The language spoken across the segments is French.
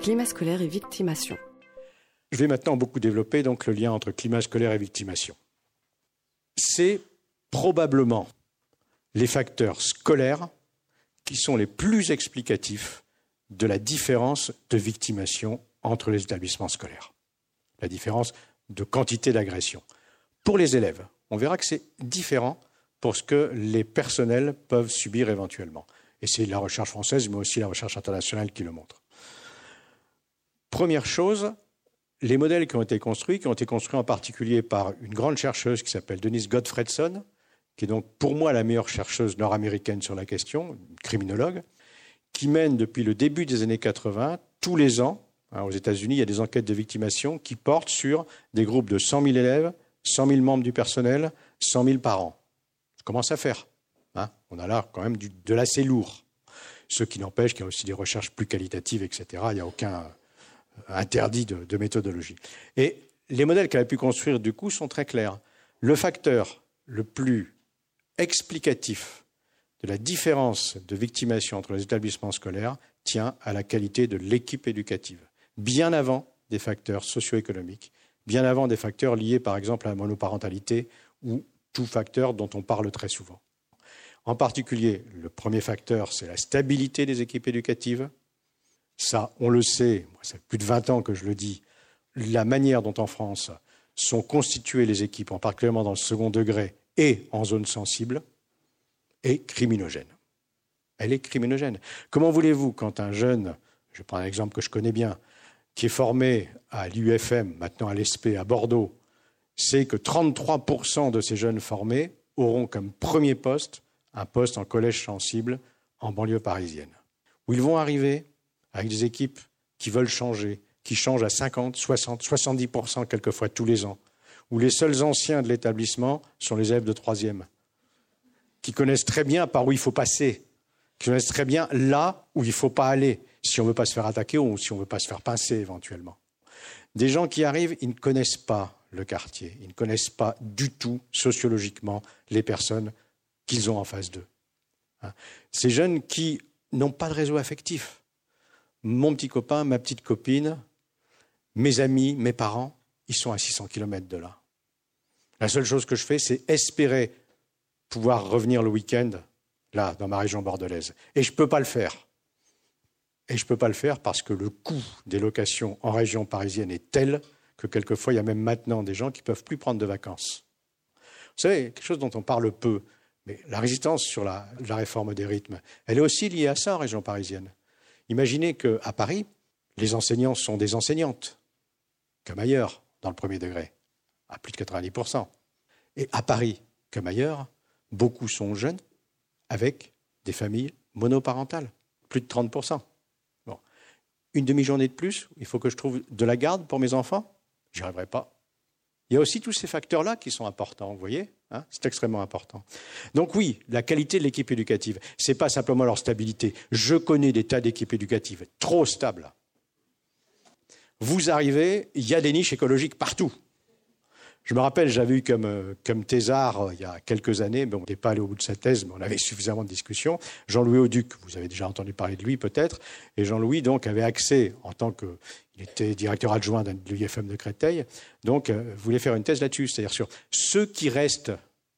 climat scolaire et victimation. Je vais maintenant beaucoup développer donc le lien entre climat scolaire et victimation. C'est probablement les facteurs scolaires qui sont les plus explicatifs de la différence de victimation entre les établissements scolaires. La différence de quantité d'agression. Pour les élèves, on verra que c'est différent pour ce que les personnels peuvent subir éventuellement. Et c'est la recherche française, mais aussi la recherche internationale qui le montre. Première chose, les modèles qui ont été construits, qui ont été construits en particulier par une grande chercheuse qui s'appelle Denise Gottfredson, qui est donc pour moi la meilleure chercheuse nord-américaine sur la question, criminologue, qui mène depuis le début des années 80, tous les ans, hein, aux États-Unis, il y a des enquêtes de victimation qui portent sur des groupes de 100 000 élèves, 100 000 membres du personnel, 100 000 parents. Ça commence à faire. Hein. On a là quand même de l'assez lourd. Ce qui n'empêche qu'il y a aussi des recherches plus qualitatives, etc. Il n'y a aucun interdit de, méthodologie. Et les modèles qu'elle a pu construire, du coup, sont très clairs. Le facteur le plus explicatif de la différence de victimation entre les établissements scolaires tient à la qualité de l'équipe éducative, bien avant des facteurs socio-économiques, bien avant des facteurs liés par exemple à la monoparentalité ou tout facteur dont on parle très souvent. En particulier, le premier facteur, c'est la stabilité des équipes éducatives. Ça, on le sait, ça fait plus de 20 ans que je le dis, la manière dont en France sont constituées les équipes, en particulièrement dans le second degré et en zone sensible, est criminogène. Elle est criminogène. Comment voulez-vous, quand un jeune, je prends un exemple que je connais bien, qui est formé à l'UFM, maintenant à l'ESP à Bordeaux, sait que 33% de ces jeunes formés auront comme premier poste un poste en collège sensible en banlieue parisienne, où ils vont arriver? Avec des équipes qui veulent changer, qui changent à 50, 60, 70% quelquefois tous les ans, où les seuls anciens de l'établissement sont les élèves de troisième, qui connaissent très bien par où il faut passer, qui connaissent très bien là où il ne faut pas aller, si on ne veut pas se faire attaquer ou si on ne veut pas se faire pincer éventuellement. Des gens qui arrivent, ils ne connaissent pas le quartier, ils ne connaissent pas du tout sociologiquement les personnes qu'ils ont en face d'eux. Hein. Ces jeunes qui n'ont pas de réseau affectif. Mon petit copain, ma petite copine, mes amis, mes parents, ils sont à 600 km de là. La seule chose que je fais, c'est espérer pouvoir revenir le week-end, là, dans ma région bordelaise. Et je ne peux pas le faire. Et je ne peux pas le faire parce que le coût des locations en région parisienne est tel que quelquefois, il y a même maintenant des gens qui ne peuvent plus prendre de vacances. Vous savez, quelque chose dont on parle peu, mais la résistance sur la, la réforme des rythmes, elle est aussi liée à ça en région parisienne. Imaginez qu'à Paris, les enseignants sont des enseignantes, comme ailleurs, dans le premier degré, à plus de 90%. Et à Paris, comme ailleurs, beaucoup sont jeunes avec des familles monoparentales, plus de 30%. Bon. Une demi-journée de plus, il faut que je trouve de la garde pour mes enfants? J'y arriverai pas. Il y a aussi tous ces facteurs-là qui sont importants, vous voyez hein C'est extrêmement important. Donc oui, la qualité de l'équipe éducative, ce n'est pas simplement leur stabilité. Je connais des tas d'équipes éducatives trop stables. Vous arrivez, il y a des niches écologiques partout. Je me rappelle, j'avais eu comme, euh, comme thésard euh, il y a quelques années, mais on n'était pas allé au bout de sa thèse, mais on avait suffisamment de discussions, Jean-Louis Auduc, vous avez déjà entendu parler de lui peut-être, et Jean-Louis donc avait accès, en tant que, il était directeur adjoint de l'UFM de Créteil, donc euh, voulait faire une thèse là-dessus, c'est-à-dire sur ceux qui restent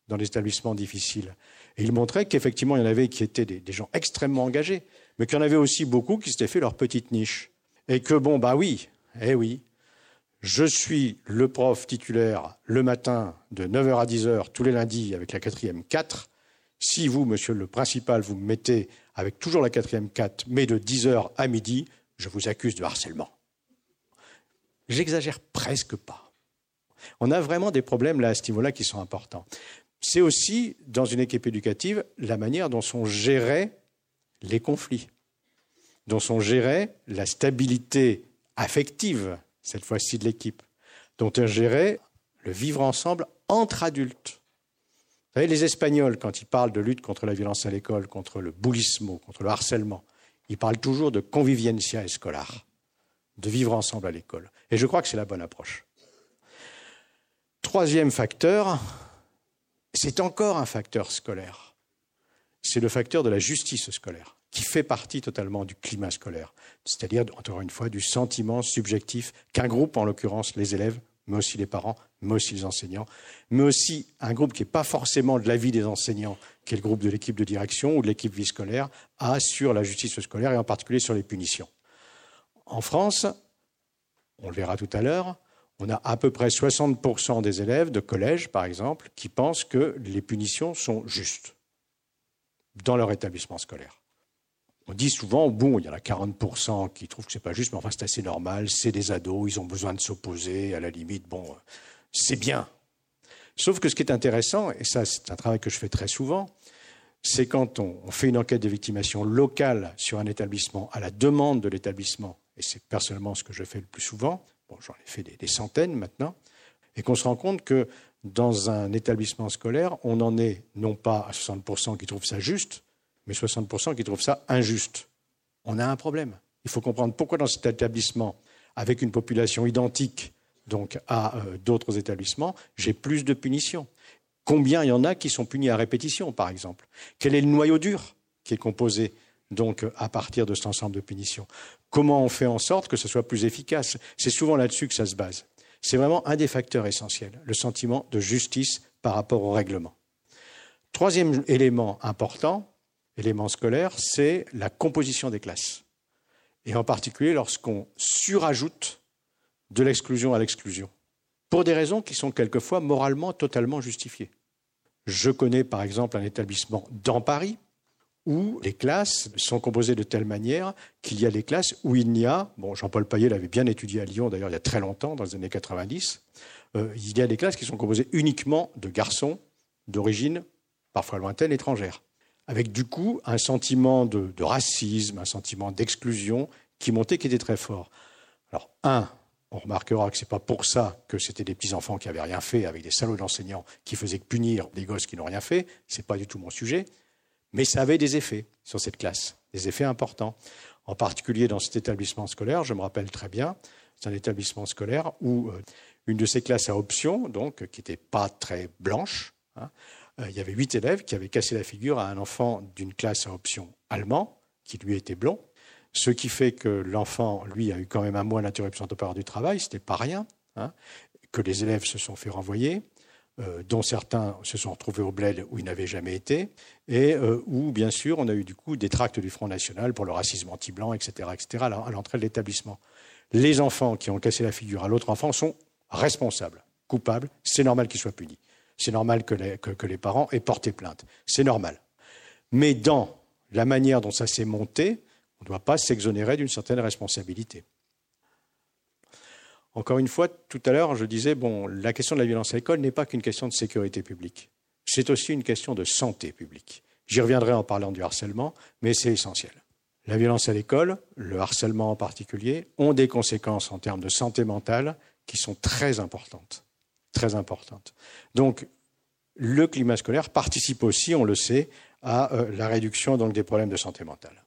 dans les établissements difficiles. Et il montrait qu'effectivement, il y en avait qui étaient des, des gens extrêmement engagés, mais qu'il y en avait aussi beaucoup qui s'étaient fait leur petite niche. Et que bon, bah oui, eh oui, je suis le prof titulaire le matin de 9h à 10h tous les lundis avec la quatrième 4. Si vous, monsieur le principal, vous me mettez avec toujours la quatrième 4, mais de 10h à midi, je vous accuse de harcèlement. J'exagère presque pas. On a vraiment des problèmes là à ce niveau-là qui sont importants. C'est aussi, dans une équipe éducative, la manière dont sont gérés les conflits, dont sont gérés la stabilité affective cette fois-ci de l'équipe, dont elle gérait le vivre ensemble entre adultes. Vous savez, les Espagnols, quand ils parlent de lutte contre la violence à l'école, contre le bullismo, contre le harcèlement, ils parlent toujours de conviviencia escolar, de vivre ensemble à l'école. Et je crois que c'est la bonne approche. Troisième facteur, c'est encore un facteur scolaire. C'est le facteur de la justice scolaire. Qui fait partie totalement du climat scolaire, c'est-à-dire, encore une fois, du sentiment subjectif qu'un groupe, en l'occurrence les élèves, mais aussi les parents, mais aussi les enseignants, mais aussi un groupe qui n'est pas forcément de l'avis des enseignants, qui est le groupe de l'équipe de direction ou de l'équipe vie scolaire, a sur la justice scolaire et en particulier sur les punitions. En France, on le verra tout à l'heure, on a à peu près 60% des élèves de collège, par exemple, qui pensent que les punitions sont justes dans leur établissement scolaire. On dit souvent, bon, il y en a 40% qui trouvent que ce n'est pas juste, mais enfin c'est assez normal, c'est des ados, ils ont besoin de s'opposer, à la limite, bon, c'est bien. Sauf que ce qui est intéressant, et ça c'est un travail que je fais très souvent, c'est quand on, fait une enquête de victimation locale sur un établissement à la demande de l'établissement, et c'est personnellement ce que je fais le plus souvent, bon, j'en ai fait des, centaines maintenant, et qu'on se rend compte que dans un établissement scolaire, on n'en est non pas à 60% qui trouvent ça juste, mais 60% qui trouvent ça injuste. On a un problème. Il faut comprendre pourquoi dans cet établissement, avec une population identique donc à euh, d'autres établissements, j'ai plus de punitions. Combien il y en a qui sont punis à répétition, par exemple? Quel est le noyau dur qui est composé donc à partir de cet ensemble de punitions? Comment on fait en sorte que ce soit plus efficace? C'est souvent là-dessus que ça se base. C'est vraiment un des facteurs essentiels, le sentiment de justice par rapport au règlement. Troisième élément important, élément scolaire, c'est la composition des classes. Et en particulier lorsqu'on surajoute de l'exclusion à l'exclusion, pour des raisons qui sont quelquefois moralement totalement justifiées. Je connais par exemple un établissement dans Paris où les classes sont composées de telle manière qu'il y a des classes où il n'y a, bon Jean-Paul Payet l'avait bien étudié à Lyon d'ailleurs il y a très longtemps, dans les années 90, euh, il y a des classes qui sont composées uniquement de garçons d'origine parfois lointaine étrangère avec du coup un sentiment de, racisme, un sentiment d'exclusion qui montait, qui était très fort. Alors, un, on remarquera que ce n'est pas pour ça que c'était des petits-enfants qui n'avaient rien fait avec des salauds d'enseignants qui faisaient punir des gosses qui n'ont rien fait, ce n'est pas du tout mon sujet, mais ça avait des effets sur cette classe, des effets importants. En particulier dans cet établissement scolaire, je me rappelle très bien, c'est un établissement scolaire où euh, une de ces classes à option, donc qui n'était pas très blanche, hein, il y avait huit élèves qui avaient cassé la figure à un enfant d'une classe à option allemand, qui lui était blond, ce qui fait que l'enfant, lui, a eu quand même un mois d'interruption temporaire du travail, ce n'était pas rien, hein, que les élèves se sont fait renvoyer, euh, dont certains se sont retrouvés au bled où ils n'avaient jamais été, et euh, où, bien sûr, on a eu du coup des tracts du Front National pour le racisme anti-blanc, etc., etc., à l'entrée de l'établissement. Les enfants qui ont cassé la figure à l'autre enfant sont responsables, coupables, c'est normal qu'ils soient punis c'est normal que les, parents aient porté plainte. C'est normal. Mais dans la manière dont ça s'est monté, on ne doit pas s'exonérer d'une certaine responsabilité. Encore une fois, tout à l'heure, je disais, bon, la question de la violence à l'école n'est pas qu'une question de sécurité publique. C'est aussi une question de santé publique. J'y reviendrai en parlant du harcèlement, mais c'est essentiel. La violence à l'école, le harcèlement en particulier, ont des conséquences en termes de santé mentale qui sont très importantes très importante. Donc, le climat scolaire participe aussi, on le sait, à euh, la réduction des problèmes de santé mentale.